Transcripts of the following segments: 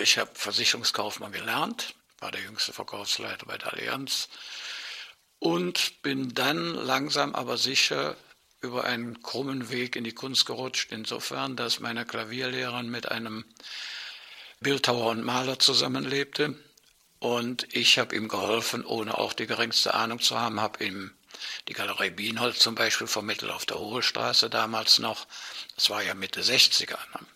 Ich habe Versicherungskaufmann gelernt, war der jüngste Verkaufsleiter bei der Allianz und bin dann langsam aber sicher über einen krummen Weg in die Kunst gerutscht, insofern, dass meine Klavierlehrerin mit einem Bildhauer und Maler zusammenlebte und ich habe ihm geholfen, ohne auch die geringste Ahnung zu haben, habe ihm die Galerie Bienhold zum Beispiel vermittelt auf der Hohestraße damals noch. Das war ja Mitte 60er. Ne?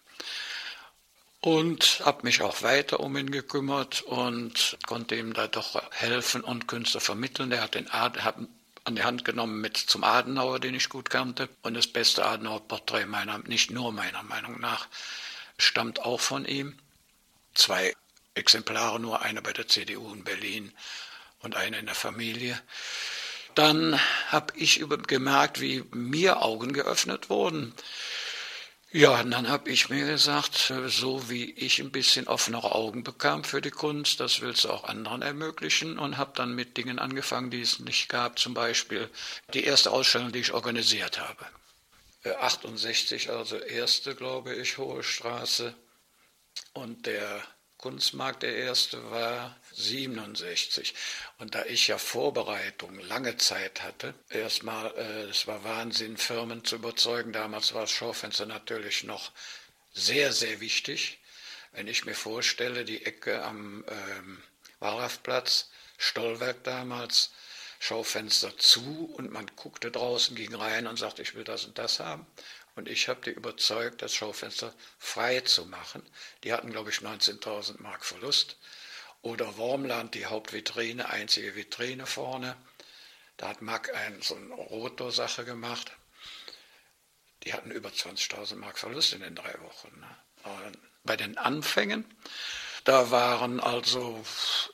Und habe mich auch weiter um ihn gekümmert und konnte ihm da doch helfen und Künstler vermitteln. Er hat den Ad, hat an die Hand genommen mit zum Adenauer, den ich gut kannte. Und das beste Adenauer-Porträt meiner, nicht nur meiner Meinung nach, stammt auch von ihm. Zwei Exemplare, nur eine bei der CDU in Berlin und eine in der Familie. Dann habe ich gemerkt, wie mir Augen geöffnet wurden. Ja, und dann habe ich mir gesagt, so wie ich ein bisschen offenere Augen bekam für die Kunst, das willst du auch anderen ermöglichen und habe dann mit Dingen angefangen, die es nicht gab. Zum Beispiel die erste Ausstellung, die ich organisiert habe. 68, äh, also erste, glaube ich, Hohe Straße. Und der Kunstmarkt, der erste war 67. Und da ich ja Vorbereitung lange Zeit hatte, erstmal, äh, es war Wahnsinn, Firmen zu überzeugen. Damals war das Schaufenster natürlich noch sehr, sehr wichtig. Wenn ich mir vorstelle, die Ecke am ähm, Wallraffplatz, Stollwerk damals, Schaufenster zu und man guckte draußen, ging rein und sagte, ich will das und das haben. Und ich habe die überzeugt, das Schaufenster frei zu machen. Die hatten, glaube ich, 19.000 Mark Verlust. Oder Wormland, die Hauptvitrine, einzige Vitrine vorne. Da hat Mack ein, so eine Rotor-Sache gemacht. Die hatten über 20.000 Mark Verlust in den drei Wochen. Ne? Bei den Anfängen, da waren also,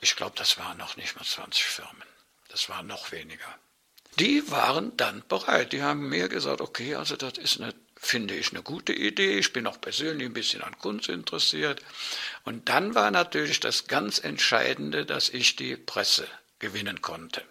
ich glaube, das waren noch nicht mal 20 Firmen. Das waren noch weniger. Die waren dann bereit. Die haben mir gesagt, okay, also das ist eine finde ich eine gute Idee. Ich bin auch persönlich ein bisschen an Kunst interessiert. Und dann war natürlich das ganz Entscheidende, dass ich die Presse gewinnen konnte.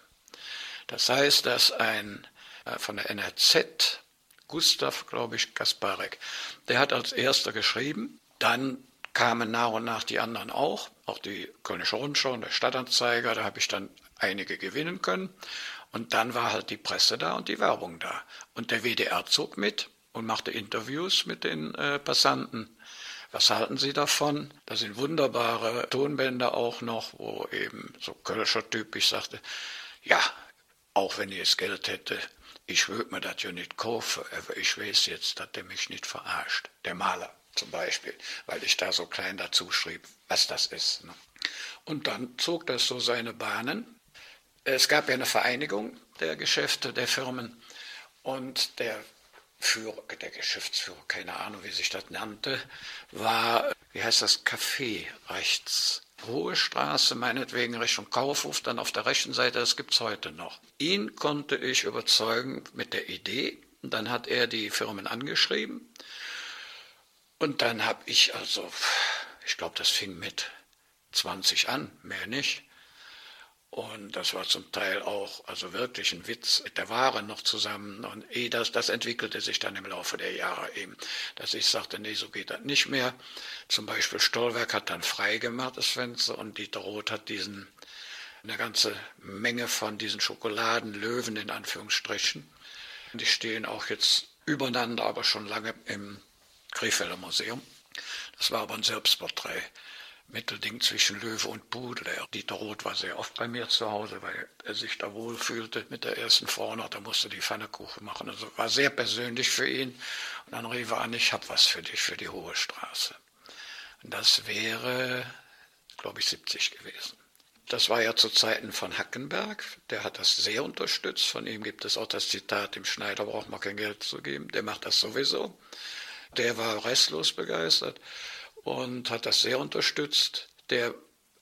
Das heißt, dass ein äh, von der NRZ, Gustav, glaube ich, Kasparek, der hat als erster geschrieben. Dann kamen nach und nach die anderen auch, auch die Kölnische Rundschau und der Stadtanzeiger, da habe ich dann einige gewinnen können. Und dann war halt die Presse da und die Werbung da. Und der WDR zog mit und machte Interviews mit den äh, Passanten. Was halten Sie davon? Da sind wunderbare Tonbänder auch noch, wo eben so Kölscher typisch sagte, ja, auch wenn ich es Geld hätte, ich würde mir das ja nicht kaufen, aber ich weiß jetzt, dass der mich nicht verarscht. Der Maler zum Beispiel, weil ich da so klein dazu schrieb, was das ist. Ne? Und dann zog das so seine Bahnen. Es gab ja eine Vereinigung der Geschäfte, der Firmen und der Führer, der Geschäftsführer, keine Ahnung, wie sich das nannte, war, wie heißt das, Café rechts. Hohe Straße, meinetwegen Richtung Kaufhof, dann auf der rechten Seite, das gibt es heute noch. Ihn konnte ich überzeugen mit der Idee. Und dann hat er die Firmen angeschrieben. Und dann habe ich also, ich glaube, das fing mit 20 an, mehr nicht. Und das war zum Teil auch also wirklich ein Witz mit der Ware noch zusammen. Und eh das, das entwickelte sich dann im Laufe der Jahre eben, dass ich sagte, nee, so geht das nicht mehr. Zum Beispiel Stollwerk hat dann freigemacht das Fenster und Dieter Roth hat diesen, eine ganze Menge von diesen Schokoladenlöwen in Anführungsstrichen. Die stehen auch jetzt übereinander, aber schon lange im Krefelder Museum. Das war aber ein Selbstporträt. Mittelding zwischen Löwe und Pudel. Dieter Roth war sehr oft bei mir zu Hause, weil er sich da wohl fühlte mit der ersten Frau noch. Da musste die Pfannekuchen machen. Also war sehr persönlich für ihn. Und dann rief er an, ich habe was für dich für die Hohe Straße. Und das wäre, glaube ich, 70 gewesen. Das war ja zu Zeiten von Hackenberg. Der hat das sehr unterstützt. Von ihm gibt es auch das Zitat, dem Schneider braucht man kein Geld zu geben. Der macht das sowieso. Der war restlos begeistert und hat das sehr unterstützt. Der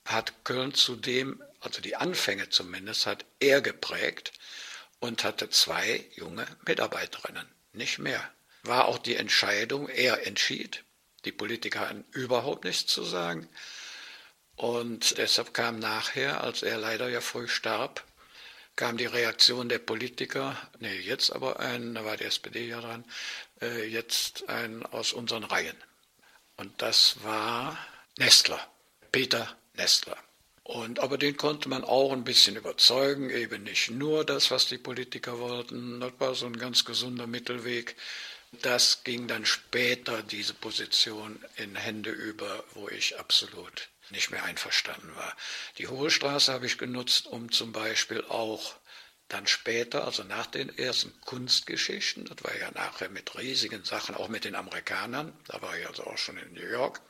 hat Köln zudem, also die Anfänge zumindest, hat er geprägt und hatte zwei junge Mitarbeiterinnen, nicht mehr. War auch die Entscheidung, er entschied, die Politiker hatten überhaupt nichts zu sagen. Und deshalb kam nachher, als er leider ja früh starb, kam die Reaktion der Politiker, nee, jetzt aber ein, da war die SPD ja dran, äh, jetzt ein aus unseren Reihen. Und das war Nestler. Peter Nestler. Und, aber den konnte man auch ein bisschen überzeugen, eben nicht nur das, was die Politiker wollten. Das war so ein ganz gesunder Mittelweg. Das ging dann später, diese Position, in Hände über, wo ich absolut nicht mehr einverstanden war. Die Hohe Straße habe ich genutzt, um zum Beispiel auch dann später, also nach den ersten Kunstgeschichten, das war ja nachher mit riesigen Sachen, auch mit den Amerikanern, da war ich also auch schon in New York,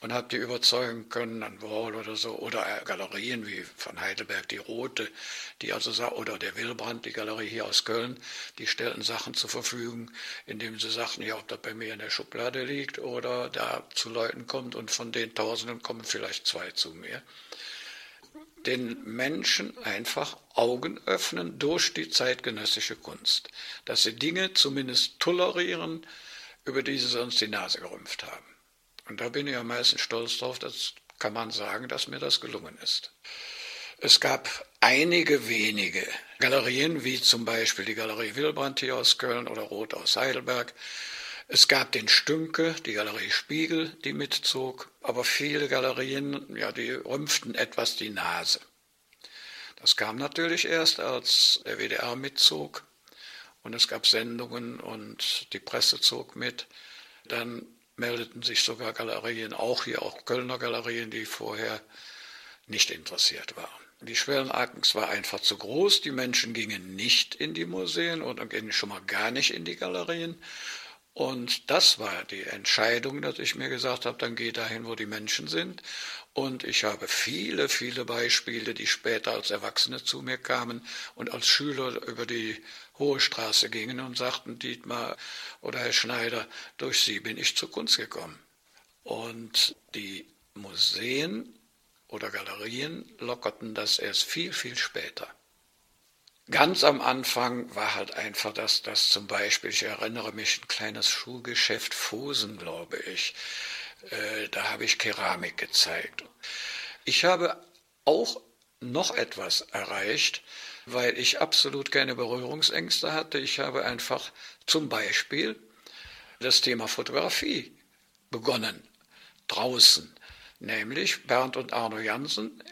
und habe die überzeugen können an Wall oder so oder Galerien wie von Heidelberg die Rote, die also oder der Wilbrand, die Galerie hier aus Köln, die stellten Sachen zur Verfügung, indem sie sagten, ja, ob das bei mir in der Schublade liegt oder da zu Leuten kommt und von den Tausenden kommen vielleicht zwei zu mir. Den Menschen einfach Augen öffnen durch die zeitgenössische Kunst, dass sie Dinge zumindest tolerieren, über die sie sonst die Nase gerümpft haben. Und da bin ich am meisten stolz drauf, das kann man sagen, dass mir das gelungen ist. Es gab einige wenige Galerien, wie zum Beispiel die Galerie Wilbrand hier aus Köln oder Roth aus Heidelberg. Es gab den Stünke, die Galerie Spiegel, die mitzog, aber viele Galerien, ja, die rümpften etwas die Nase. Das kam natürlich erst, als der WDR mitzog und es gab Sendungen und die Presse zog mit. Dann meldeten sich sogar Galerien, auch hier auch Kölner Galerien, die vorher nicht interessiert waren. Die Schwellenangst war einfach zu groß. Die Menschen gingen nicht in die Museen oder gingen schon mal gar nicht in die Galerien. Und das war die Entscheidung, dass ich mir gesagt habe, dann geh dahin, wo die Menschen sind. Und ich habe viele, viele Beispiele, die später als Erwachsene zu mir kamen und als Schüler über die Hohe Straße gingen und sagten, Dietmar oder Herr Schneider, durch Sie bin ich zur Kunst gekommen. Und die Museen oder Galerien lockerten das erst viel, viel später. Ganz am Anfang war halt einfach das, das zum Beispiel, ich erinnere mich, ein kleines Schuhgeschäft Fosen, glaube ich. Äh, da habe ich Keramik gezeigt. Ich habe auch noch etwas erreicht, weil ich absolut keine Berührungsängste hatte. Ich habe einfach zum Beispiel das Thema Fotografie begonnen, draußen. Nämlich Bernd und Arno Jansen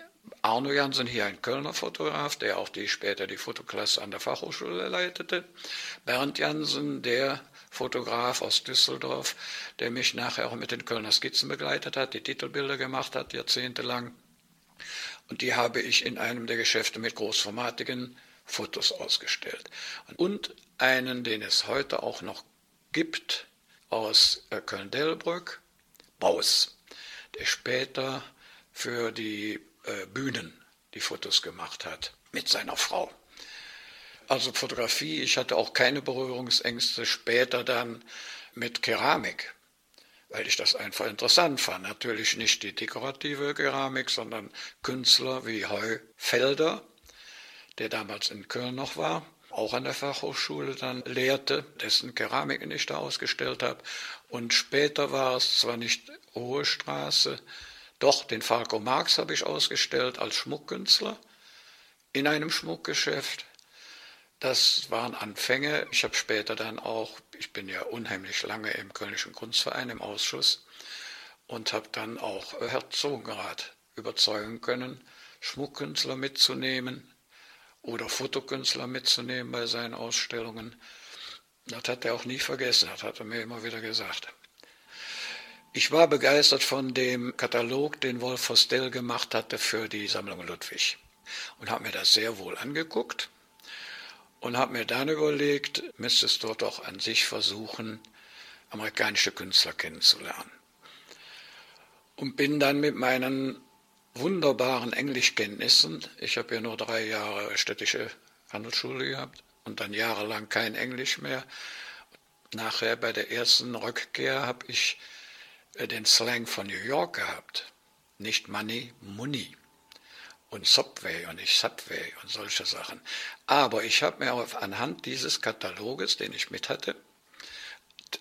Arno Jansen, hier ein Kölner Fotograf, der auch die, später die Fotoklasse an der Fachhochschule leitete. Bernd Jansen, der Fotograf aus Düsseldorf, der mich nachher auch mit den Kölner Skizzen begleitet hat, die Titelbilder gemacht hat, jahrzehntelang. Und die habe ich in einem der Geschäfte mit großformatigen Fotos ausgestellt. Und einen, den es heute auch noch gibt, aus äh, Köln-Delbrück, Baus, der später für die äh, Bühnen die Fotos gemacht hat mit seiner Frau. Also Fotografie, ich hatte auch keine Berührungsängste später dann mit Keramik, weil ich das einfach interessant fand. Natürlich nicht die dekorative Keramik, sondern Künstler wie Heu Felder, der damals in Köln noch war, auch an der Fachhochschule dann lehrte, dessen Keramik ich da ausgestellt habe. Und später war es zwar nicht Hohe Straße, doch, den Falco Marx habe ich ausgestellt als Schmuckkünstler in einem Schmuckgeschäft. Das waren Anfänge. Ich habe später dann auch, ich bin ja unheimlich lange im Kölnischen Kunstverein im Ausschuss und habe dann auch Herzogenrath überzeugen können, Schmuckkünstler mitzunehmen oder Fotokünstler mitzunehmen bei seinen Ausstellungen. Das hat er auch nie vergessen, das hat er mir immer wieder gesagt. Ich war begeistert von dem Katalog, den Wolf Vostell gemacht hatte für die Sammlung Ludwig und habe mir das sehr wohl angeguckt und habe mir dann überlegt, müsstest du doch an sich versuchen, amerikanische Künstler kennenzulernen. Und bin dann mit meinen wunderbaren Englischkenntnissen, ich habe ja nur drei Jahre städtische Handelsschule gehabt und dann jahrelang kein Englisch mehr. Nachher bei der ersten Rückkehr habe ich den Slang von New York gehabt. Nicht Money, Money. Und Subway und nicht Subway und solche Sachen. Aber ich habe mir auch anhand dieses Kataloges, den ich mit hatte,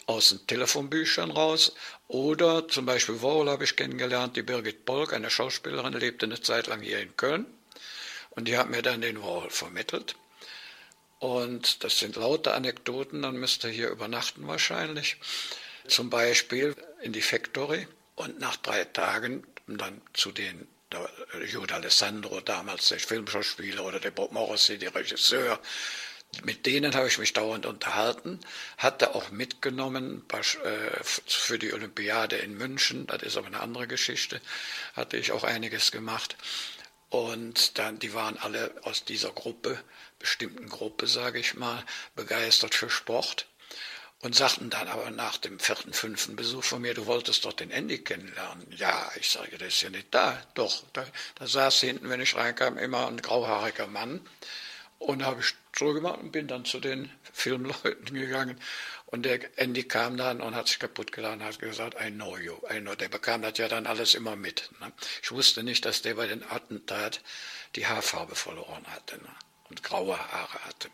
aus den Telefonbüchern raus oder zum Beispiel Warhol habe ich kennengelernt, die Birgit Bolk, eine Schauspielerin, lebte eine Zeit lang hier in Köln und die hat mir dann den Warhol vermittelt. Und das sind lauter Anekdoten, dann müsst ihr hier übernachten wahrscheinlich. Zum Beispiel in die Factory und nach drei Tagen dann zu den der Jude Alessandro, damals der Filmschauspieler, oder der Bob Morrissey, der Regisseur, mit denen habe ich mich dauernd unterhalten, hatte auch mitgenommen äh, für die Olympiade in München, das ist aber eine andere Geschichte, hatte ich auch einiges gemacht. Und dann, die waren alle aus dieser Gruppe, bestimmten Gruppe, sage ich mal, begeistert für Sport und sagten dann aber nach dem vierten, fünften Besuch von mir, du wolltest doch den Andy kennenlernen. Ja, ich sage, der ist ja nicht da. Doch, da, da saß hinten, wenn ich reinkam, immer ein grauhaariger Mann und habe ich so gemacht und bin dann zu den Filmleuten gegangen. Und der Andy kam dann und hat sich kaputt geladen hat gesagt, I know you, I know. Der bekam das ja dann alles immer mit. Ne? Ich wusste nicht, dass der bei den Attentat die Haarfarbe verloren hatte ne? und graue Haare hatte.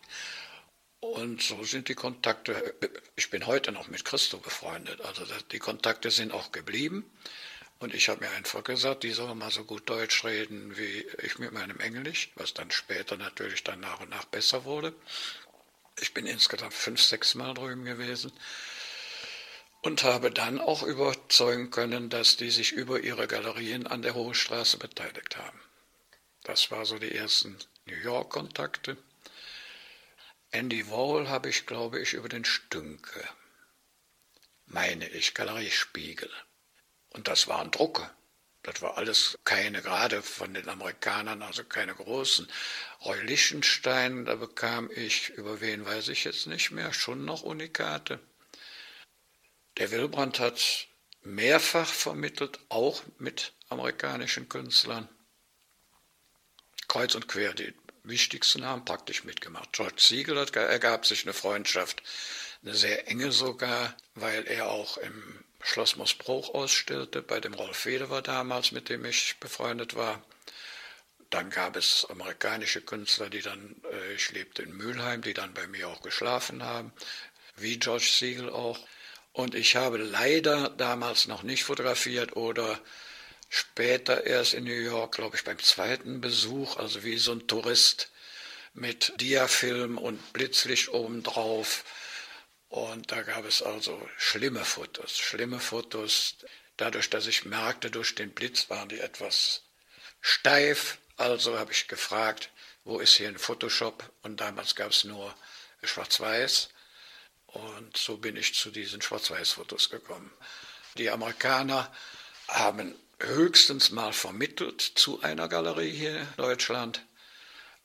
Und so sind die Kontakte, ich bin heute noch mit Christo befreundet, also die Kontakte sind auch geblieben. Und ich habe mir einfach gesagt, die sollen mal so gut Deutsch reden wie ich mit meinem Englisch, was dann später natürlich dann nach und nach besser wurde. Ich bin insgesamt fünf, sechs Mal drüben gewesen und habe dann auch überzeugen können, dass die sich über ihre Galerien an der Hohe Straße beteiligt haben. Das war so die ersten New York-Kontakte. Andy Wall habe ich, glaube ich, über den Stünke, meine ich, Galerie Spiegel. Und das waren Drucke. Das war alles keine, gerade von den Amerikanern, also keine großen. Roy Lichtenstein, da bekam ich, über wen weiß ich jetzt nicht mehr, schon noch Unikate. Der Wilbrand hat mehrfach vermittelt, auch mit amerikanischen Künstlern. Kreuz und quer, die wichtigsten haben praktisch mitgemacht. George Siegel hat, ergab sich eine Freundschaft, eine sehr enge sogar, weil er auch im Schloss Moosbruch ausstellte, bei dem Rolf Federer damals, mit dem ich befreundet war. Dann gab es amerikanische Künstler, die dann, äh, ich lebte in Mülheim, die dann bei mir auch geschlafen haben, wie George Siegel auch. Und ich habe leider damals noch nicht fotografiert oder später erst in New York, glaube ich, beim zweiten Besuch, also wie so ein Tourist mit Diafilm und Blitzlicht obendrauf und da gab es also schlimme Fotos, schlimme Fotos. Dadurch, dass ich merkte, durch den Blitz waren die etwas steif. Also habe ich gefragt, wo ist hier ein Photoshop? Und damals gab es nur Schwarz-Weiß. Und so bin ich zu diesen Schwarz-Weiß-Fotos gekommen. Die Amerikaner haben höchstens mal vermittelt zu einer Galerie hier in Deutschland,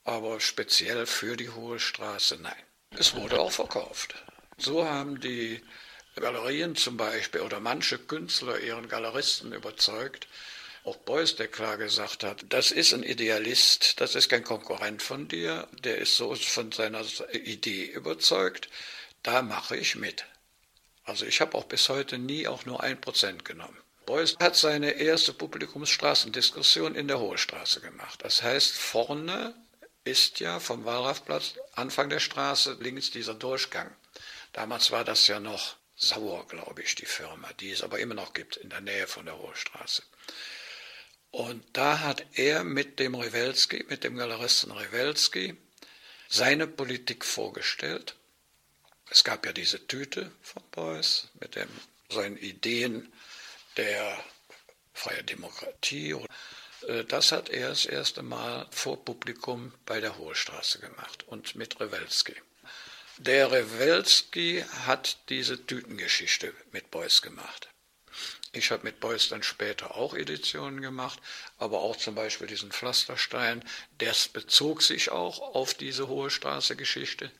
aber speziell für die Hohe Straße nein. Es wurde auch verkauft. So haben die Galerien zum Beispiel oder manche Künstler ihren Galeristen überzeugt, auch Beuys, der klar gesagt hat, das ist ein Idealist, das ist kein Konkurrent von dir, der ist so von seiner Idee überzeugt, da mache ich mit. Also ich habe auch bis heute nie auch nur ein Prozent genommen. Beuys hat seine erste Publikumsstraßendiskussion in der Hohe Straße gemacht. Das heißt, vorne ist ja vom Wallraffplatz Anfang der Straße links dieser Durchgang. Damals war das ja noch Sauer, glaube ich, die Firma, die es aber immer noch gibt in der Nähe von der Hohe Straße. Und da hat er mit dem Rewelski, mit dem Galeristen Rewelski, seine Politik vorgestellt. Es gab ja diese Tüte von Beuys mit dem, seinen Ideen der freien Demokratie. Äh, das hat er das erste Mal vor Publikum bei der Hohe Straße gemacht und mit Rewelski. Der Rewelski hat diese Tütengeschichte mit Beuys gemacht. Ich habe mit Beuys dann später auch Editionen gemacht, aber auch zum Beispiel diesen Pflasterstein. Das bezog sich auch auf diese Hohe Straße-Geschichte.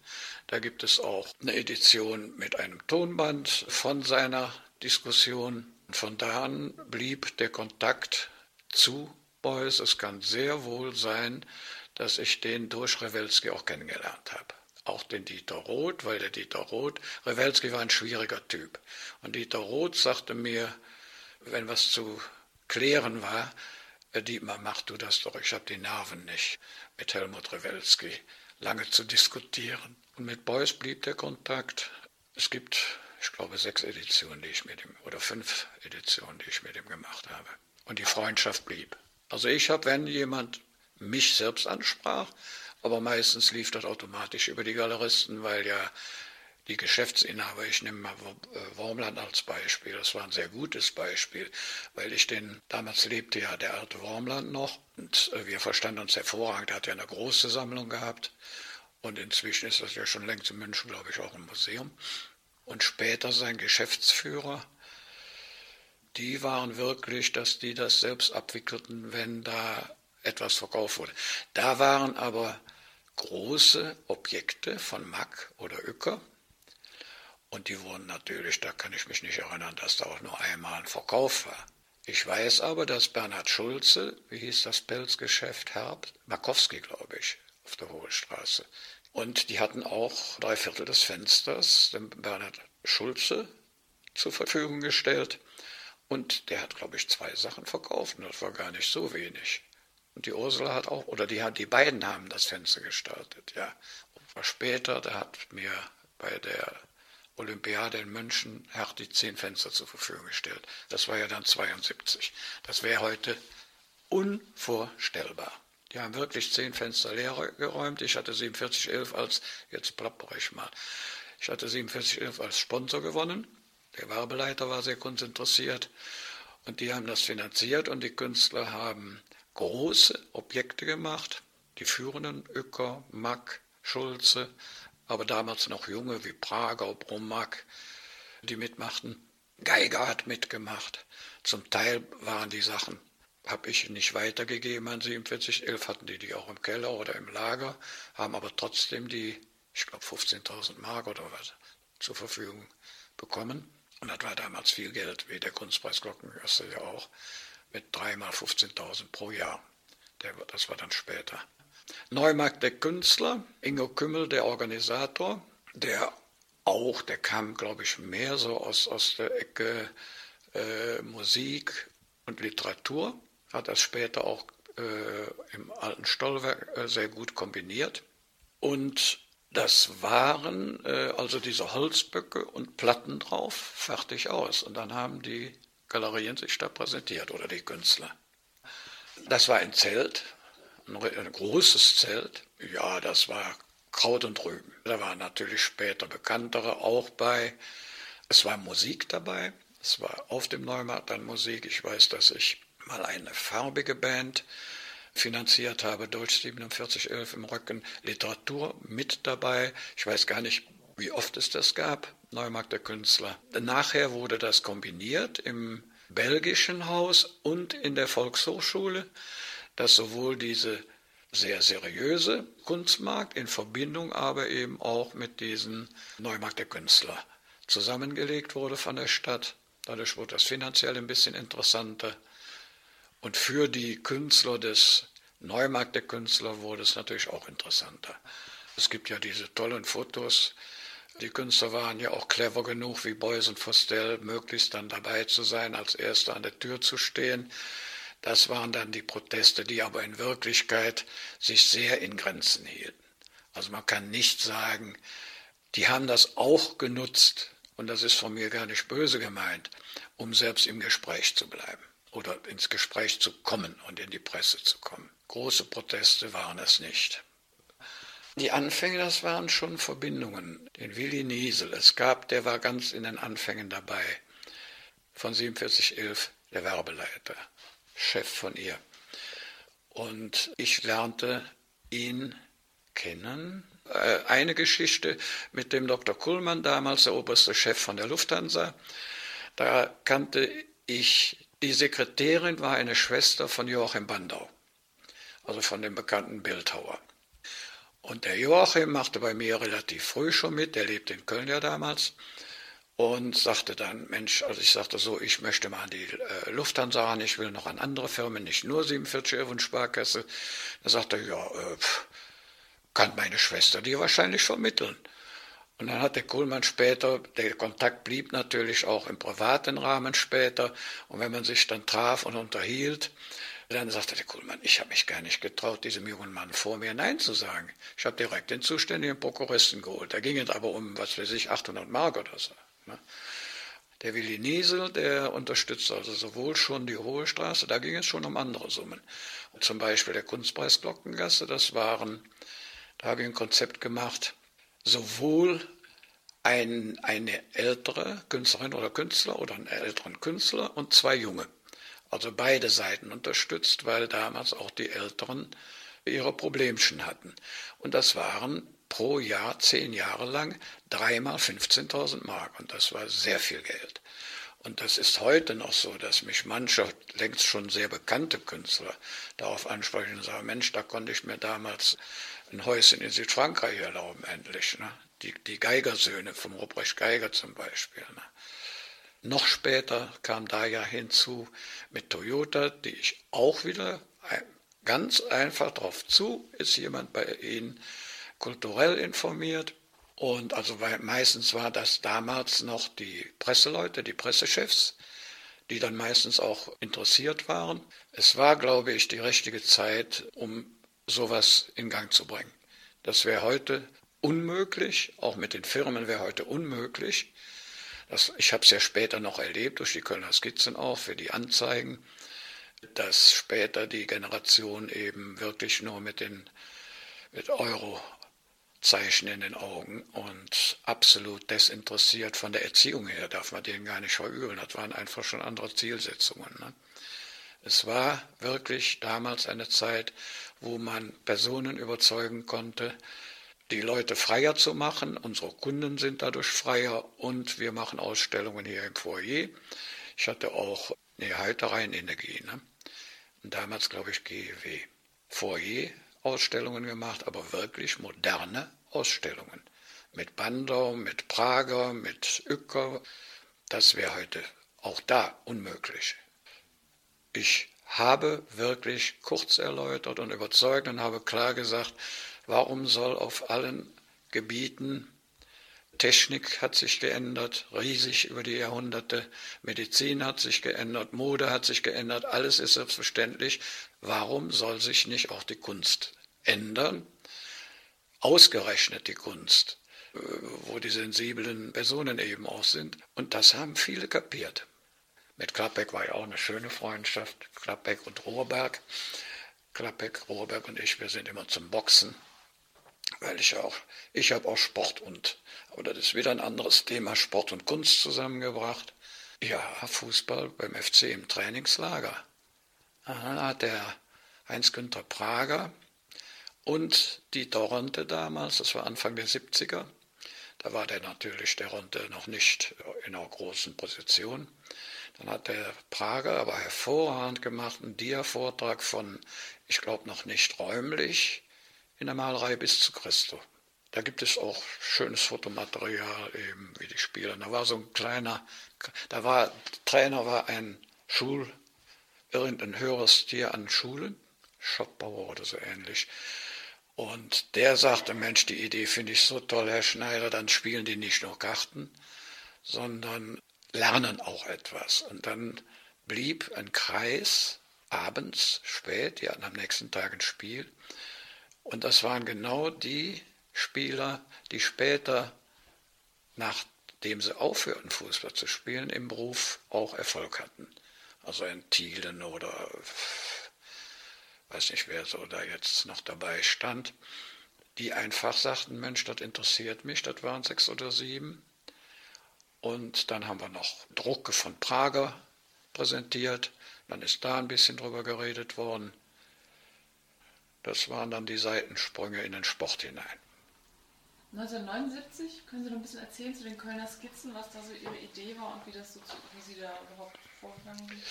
Da gibt es auch eine Edition mit einem Tonband von seiner Diskussion. Von da an blieb der Kontakt zu Beuys. Es kann sehr wohl sein, dass ich den durch Rewelski auch kennengelernt habe auch den Dieter Roth, weil der Dieter Roth, Rewelski war ein schwieriger Typ. Und Dieter Roth sagte mir, wenn was zu klären war, Dietmar, mach du das doch, ich habe die Nerven nicht, mit Helmut Rewelski lange zu diskutieren. Und mit Beuys blieb der Kontakt. Es gibt, ich glaube, sechs Editionen, die ich mit ihm, oder fünf Editionen, die ich mit ihm gemacht habe. Und die Freundschaft blieb. Also ich habe, wenn jemand mich selbst ansprach, aber meistens lief das automatisch über die Galeristen, weil ja die Geschäftsinhaber, ich nehme mal äh, Wormland als Beispiel, das war ein sehr gutes Beispiel, weil ich den, damals lebte ja der alte Wormland noch und äh, wir verstanden uns hervorragend, er hat ja eine große Sammlung gehabt und inzwischen ist das ja schon längst in München, glaube ich, auch ein Museum. Und später sein Geschäftsführer, die waren wirklich, dass die das selbst abwickelten, wenn da etwas verkauft wurde. Da waren aber große Objekte von Mack oder Uecker, und die wurden natürlich, da kann ich mich nicht erinnern, dass da auch nur einmal ein Verkauf war. Ich weiß aber, dass Bernhard Schulze, wie hieß das Pelzgeschäft, Herb, Markowski, glaube ich, auf der Hohe Straße. Und die hatten auch drei Viertel des Fensters dem Bernhard Schulze zur Verfügung gestellt. Und der hat, glaube ich, zwei Sachen verkauft und das war gar nicht so wenig. Und die Ursula hat auch, oder die, die beiden haben das Fenster gestartet, ja. Und später, der hat mir bei der Olympiade in München hat die zehn Fenster zur Verfügung gestellt. Das war ja dann 72. Das wäre heute unvorstellbar. Die haben wirklich zehn Fenster leer geräumt. Ich hatte 4711 als, jetzt plappere ich mal, ich hatte 4711 als Sponsor gewonnen. Der Werbeleiter war sehr konzentriert und die haben das finanziert und die Künstler haben große Objekte gemacht. Die führenden Uecker, Mack, Schulze, aber damals noch junge wie Prager, Brummack, die mitmachten. Geiger hat mitgemacht. Zum Teil waren die Sachen, habe ich nicht weitergegeben an 4711, hatten die die auch im Keller oder im Lager, haben aber trotzdem die, ich glaube 15.000 Mark oder was, zur Verfügung bekommen. Und das war damals viel Geld, wie der Kunstpreis Glockengasse ja auch, mit dreimal 15.000 pro Jahr. Der, das war dann später. Neumarkt der Künstler, Ingo Kümmel der Organisator, der auch, der kam, glaube ich, mehr so aus, aus der Ecke äh, Musik und Literatur, hat das später auch äh, im alten Stollwerk äh, sehr gut kombiniert. Und das waren äh, also diese Holzböcke und Platten drauf, fertig aus. Und dann haben die Galerien sich da präsentiert oder die Künstler. Das war ein Zelt, ein großes Zelt. Ja, das war Kraut und Rüben. Da waren natürlich später bekanntere auch bei. Es war Musik dabei. Es war auf dem Neumarkt dann Musik. Ich weiß, dass ich mal eine farbige Band finanziert habe, Deutsch 4711 im Rücken, Literatur mit dabei. Ich weiß gar nicht, wie oft es das gab, Neumarkt der Künstler. Nachher wurde das kombiniert im belgischen Haus und in der Volkshochschule dass sowohl diese sehr seriöse Kunstmarkt in Verbindung aber eben auch mit diesem Neumarkt der Künstler zusammengelegt wurde von der Stadt. Dadurch wurde das finanziell ein bisschen interessanter. Und für die Künstler des Neumarkt der Künstler wurde es natürlich auch interessanter. Es gibt ja diese tollen Fotos. Die Künstler waren ja auch clever genug, wie Beuys und Fostel, möglichst dann dabei zu sein, als Erster an der Tür zu stehen. Das waren dann die Proteste, die aber in Wirklichkeit sich sehr in Grenzen hielten. Also man kann nicht sagen, die haben das auch genutzt, und das ist von mir gar nicht böse gemeint, um selbst im Gespräch zu bleiben oder ins Gespräch zu kommen und in die Presse zu kommen. Große Proteste waren es nicht. Die Anfänge, das waren schon Verbindungen. Den Willi Niesel, es gab, der war ganz in den Anfängen dabei, von 4711, der Werbeleiter. Chef von ihr. Und ich lernte ihn kennen. Äh, eine Geschichte mit dem Dr. Kuhlmann, damals der oberste Chef von der Lufthansa. Da kannte ich, die Sekretärin war eine Schwester von Joachim Bandau, also von dem bekannten Bildhauer. Und der Joachim machte bei mir relativ früh schon mit, der lebte in Köln ja damals und sagte dann, Mensch, also ich sagte so, ich möchte mal an die äh, Lufthansa ran, ich will noch an andere Firmen, nicht nur 47 Euro und Sparkasse. Da sagte er, ja, äh, kann meine Schwester dir wahrscheinlich vermitteln. Und dann hat der Kohlmann später, der Kontakt blieb natürlich auch im privaten Rahmen später. Und wenn man sich dann traf und unterhielt, dann sagte der Kohlmann, ich habe mich gar nicht getraut, diesem jungen Mann vor mir Nein zu sagen. Ich habe direkt den zuständigen Prokuristen geholt. Da ging es aber um, was weiß ich, 800 Mark oder so. Ne? Der Willi Niesel, der unterstützte also sowohl schon die Hohe Straße, da ging es schon um andere Summen. Zum Beispiel der Kunstpreis Glockengasse, das waren, da habe ich ein Konzept gemacht, sowohl ein, eine ältere Künstlerin oder Künstler oder einen älteren Künstler und zwei junge. Also beide Seiten unterstützt, weil damals auch die Älteren ihre Problemchen hatten. Und das waren pro Jahr zehn Jahre lang dreimal 15.000 Mark. Und das war sehr viel Geld. Und das ist heute noch so, dass mich manche längst schon sehr bekannte Künstler darauf ansprechen und sagen, Mensch, da konnte ich mir damals ein Häuschen in Südfrankreich erlauben, endlich. Ne? Die, die Geigersöhne vom Ruprecht Geiger zum Beispiel. Ne? Noch später kam da ja hinzu mit Toyota, die ich auch wieder ganz einfach drauf zu, ist jemand bei Ihnen kulturell informiert, und also meistens war das damals noch die Presseleute, die Pressechefs, die dann meistens auch interessiert waren. Es war, glaube ich, die richtige Zeit, um sowas in Gang zu bringen. Das wäre heute unmöglich, auch mit den Firmen wäre heute unmöglich. Das, ich habe es ja später noch erlebt, durch die Kölner Skizzen auch, für die Anzeigen, dass später die Generation eben wirklich nur mit den mit Euro Zeichen in den Augen und absolut desinteressiert von der Erziehung her, darf man denen gar nicht verübeln. Das waren einfach schon andere Zielsetzungen. Ne? Es war wirklich damals eine Zeit, wo man Personen überzeugen konnte, die Leute freier zu machen. Unsere Kunden sind dadurch freier und wir machen Ausstellungen hier im Foyer. Ich hatte auch eine Heitereien-Energie. Ne? Damals, glaube ich, GEW. Foyer Ausstellungen gemacht, aber wirklich moderne Ausstellungen. Mit Bandau, mit Prager, mit Uecker. Das wäre heute auch da unmöglich. Ich habe wirklich kurz erläutert und überzeugt und habe klar gesagt, warum soll auf allen Gebieten Technik hat sich geändert, riesig über die Jahrhunderte. Medizin hat sich geändert, Mode hat sich geändert, alles ist selbstverständlich. Warum soll sich nicht auch die Kunst ändern? Ausgerechnet die Kunst, äh, wo die sensiblen Personen eben auch sind. Und das haben viele kapiert. Mit Klappbeck war ja auch eine schöne Freundschaft, Klappbeck und Rohrberg. Klappbeck, Rohrberg und ich, wir sind immer zum Boxen weil ich auch, ich habe auch Sport und, aber das ist wieder ein anderes Thema, Sport und Kunst zusammengebracht. Ja, Fußball beim FC im Trainingslager. Dann hat der Heinz-Günther Prager und die Doronte damals, das war Anfang der 70er, da war der natürlich, der Ronte noch nicht in einer großen Position. Dann hat der Prager aber hervorragend gemacht einen Dia-Vortrag von, ich glaube noch nicht räumlich, in der Malerei bis zu Christo. Da gibt es auch schönes Fotomaterial, eben wie die Spieler. Da war so ein kleiner, da war, Trainer war ein Schul, irgendein höheres Tier an Schulen, Schottbauer oder so ähnlich. Und der sagte, Mensch, die Idee finde ich so toll, Herr Schneider, dann spielen die nicht nur Karten, sondern lernen auch etwas. Und dann blieb ein Kreis abends spät, die hatten am nächsten Tag ein Spiel, und das waren genau die Spieler, die später, nachdem sie aufhörten, Fußball zu spielen, im Beruf auch Erfolg hatten. Also ein Thielen oder weiß nicht, wer so da jetzt noch dabei stand, die einfach sagten, Mensch, das interessiert mich, das waren sechs oder sieben. Und dann haben wir noch Drucke von Prager präsentiert, dann ist da ein bisschen drüber geredet worden. Das waren dann die Seitensprünge in den Sport hinein. 1979, können Sie noch ein bisschen erzählen zu den Kölner Skizzen, was da so Ihre Idee war und wie, das so, wie Sie da überhaupt vorgegangen sind?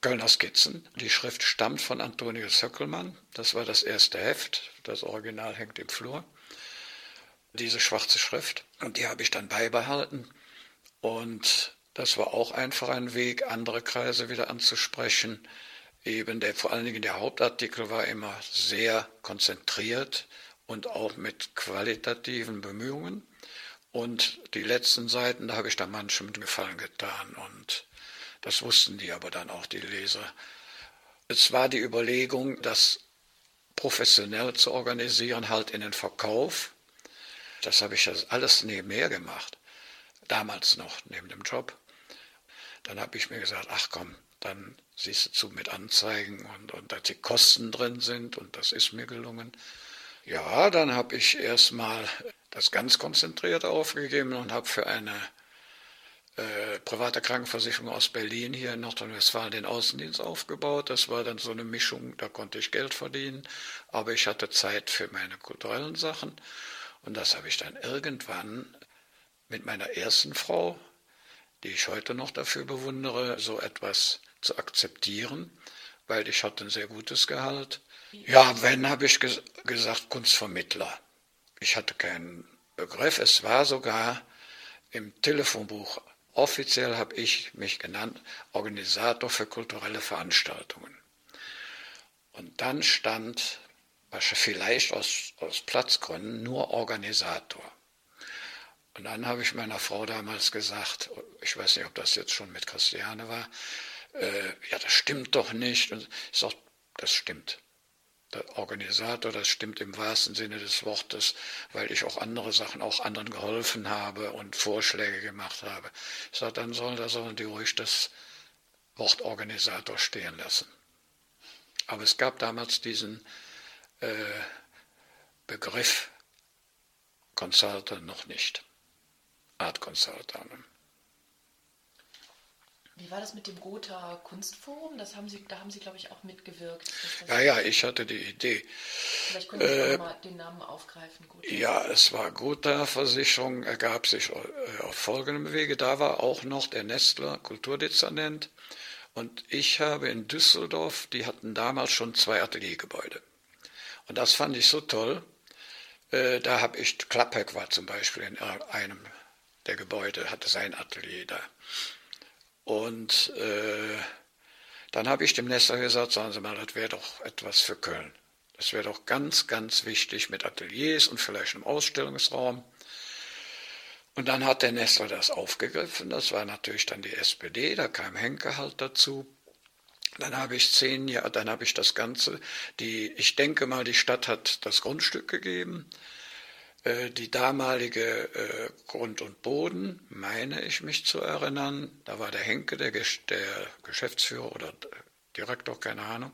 Kölner Skizzen. Die Schrift stammt von Antonius Höckelmann. Das war das erste Heft. Das Original hängt im Flur. Diese schwarze Schrift. Und die habe ich dann beibehalten. Und das war auch einfach ein Weg, andere Kreise wieder anzusprechen eben der, vor allen Dingen der Hauptartikel war immer sehr konzentriert und auch mit qualitativen Bemühungen. Und die letzten Seiten, da habe ich da manchem Gefallen getan. Und das wussten die aber dann auch, die Leser. Es war die Überlegung, das professionell zu organisieren, halt in den Verkauf. Das habe ich alles nebenher gemacht. Damals noch, neben dem Job. Dann habe ich mir gesagt, ach komm, dann siehst du zu mit Anzeigen und, und dass die Kosten drin sind und das ist mir gelungen. Ja, dann habe ich erstmal das ganz konzentriert aufgegeben und habe für eine äh, private Krankenversicherung aus Berlin hier in Nordrhein-Westfalen den Außendienst aufgebaut. Das war dann so eine Mischung, da konnte ich Geld verdienen, aber ich hatte Zeit für meine kulturellen Sachen. Und das habe ich dann irgendwann mit meiner ersten Frau, die ich heute noch dafür bewundere, so etwas zu akzeptieren, weil ich hatte ein sehr gutes Gehalt. Ja, wenn, habe ich ges gesagt, Kunstvermittler. Ich hatte keinen Begriff. Es war sogar im Telefonbuch offiziell habe ich mich genannt Organisator für kulturelle Veranstaltungen. Und dann stand, vielleicht aus, aus Platzgründen, nur Organisator. Und dann habe ich meiner Frau damals gesagt, ich weiß nicht, ob das jetzt schon mit Christiane war, äh, ja, das stimmt doch nicht. Und ich sage, das stimmt. Der Organisator, das stimmt im wahrsten Sinne des Wortes, weil ich auch andere Sachen, auch anderen geholfen habe und Vorschläge gemacht habe. Ich sage, dann sollen, da sollen die ruhig das Wort Organisator stehen lassen. Aber es gab damals diesen Begriff Consultant noch nicht. Art Consultant. Wie war das mit dem Gotha Kunstforum? Das haben Sie, da haben Sie, glaube ich, auch mitgewirkt. Ja, ja, ich hatte die Idee. Vielleicht können Sie äh, mal den Namen aufgreifen. Gotha. Ja, es war Gotha Versicherung, ergab sich äh, auf folgendem Wege. Da war auch noch der Nestler Kulturdezernent und ich habe in Düsseldorf, die hatten damals schon zwei Ateliergebäude. Und das fand ich so toll. Äh, da habe ich, Klappek war zum Beispiel in einem der Gebäude, hatte sein Atelier da. Und äh, dann habe ich dem Nester gesagt, sagen Sie mal, das wäre doch etwas für Köln. Das wäre doch ganz, ganz wichtig mit Ateliers und vielleicht einem Ausstellungsraum. Und dann hat der Nester das aufgegriffen. Das war natürlich dann die SPD, da kam Henke halt dazu. Dann habe ich zehn Jahre, dann habe ich das Ganze, die, ich denke mal, die Stadt hat das Grundstück gegeben. Äh, die damalige äh, Grund und Boden, meine ich mich zu erinnern, da war der Henke, der, der Geschäftsführer oder Direktor, keine Ahnung.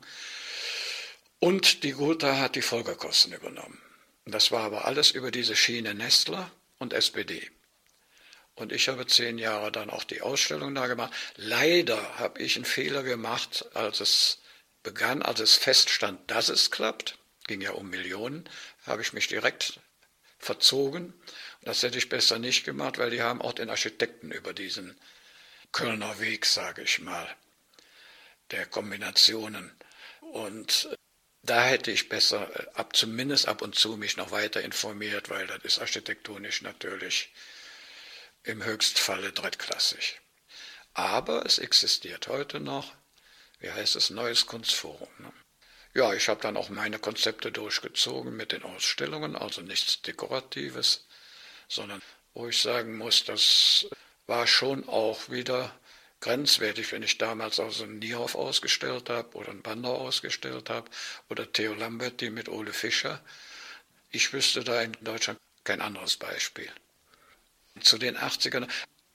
Und die Gotha hat die Folgekosten übernommen. Das war aber alles über diese Schiene Nestler und SPD. Und ich habe zehn Jahre dann auch die Ausstellung da gemacht. Leider habe ich einen Fehler gemacht, als es begann, als es feststand, dass es klappt. Ging ja um Millionen, habe ich mich direkt verzogen. Das hätte ich besser nicht gemacht, weil die haben auch den Architekten über diesen Kölner Weg, sage ich mal, der Kombinationen. Und äh, da hätte ich besser, äh, ab, zumindest ab und zu mich noch weiter informiert, weil das ist architektonisch natürlich im Höchstfalle drittklassig. Aber es existiert heute noch, wie heißt es, Neues Kunstforum. Ne? Ja, ich habe dann auch meine Konzepte durchgezogen mit den Ausstellungen, also nichts Dekoratives, sondern wo ich sagen muss, das war schon auch wieder grenzwertig, wenn ich damals also einen Niehoff ausgestellt habe oder einen Bandau ausgestellt habe oder Theo Lamberti mit Ole Fischer. Ich wüsste da in Deutschland kein anderes Beispiel. Zu den 80ern,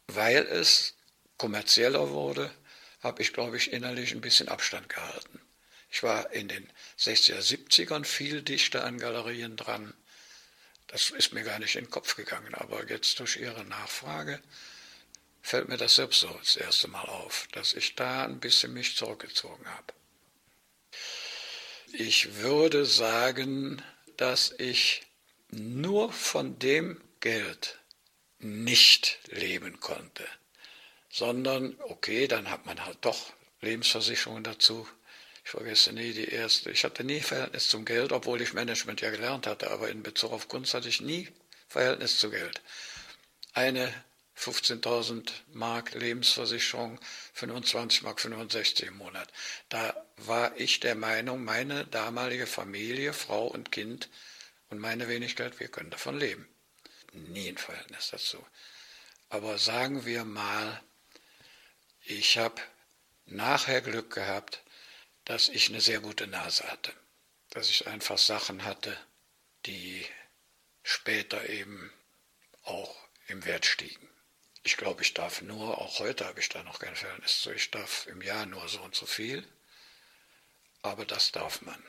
weil es kommerzieller wurde, habe ich, glaube ich, innerlich ein bisschen Abstand gehalten. Ich war in den 60er, 70ern viel dichter an Galerien dran. Das ist mir gar nicht in den Kopf gegangen, aber jetzt durch Ihre Nachfrage fällt mir das selbst so das erste Mal auf, dass ich da ein bisschen mich zurückgezogen habe. Ich würde sagen, dass ich nur von dem Geld nicht leben konnte, sondern, okay, dann hat man halt doch Lebensversicherungen dazu ich vergesse nie die erste. Ich hatte nie Verhältnis zum Geld, obwohl ich Management ja gelernt hatte, aber in Bezug auf Kunst hatte ich nie Verhältnis zu Geld. Eine 15.000 Mark Lebensversicherung, 25 Mark 65 im Monat. Da war ich der Meinung, meine damalige Familie, Frau und Kind und meine Wenigkeit, wir können davon leben. Nie ein Verhältnis dazu. Aber sagen wir mal, ich habe nachher Glück gehabt, dass ich eine sehr gute Nase hatte, dass ich einfach Sachen hatte, die später eben auch im Wert stiegen. Ich glaube, ich darf nur, auch heute habe ich da noch kein Verhältnis zu, ich darf im Jahr nur so und so viel, aber das darf man.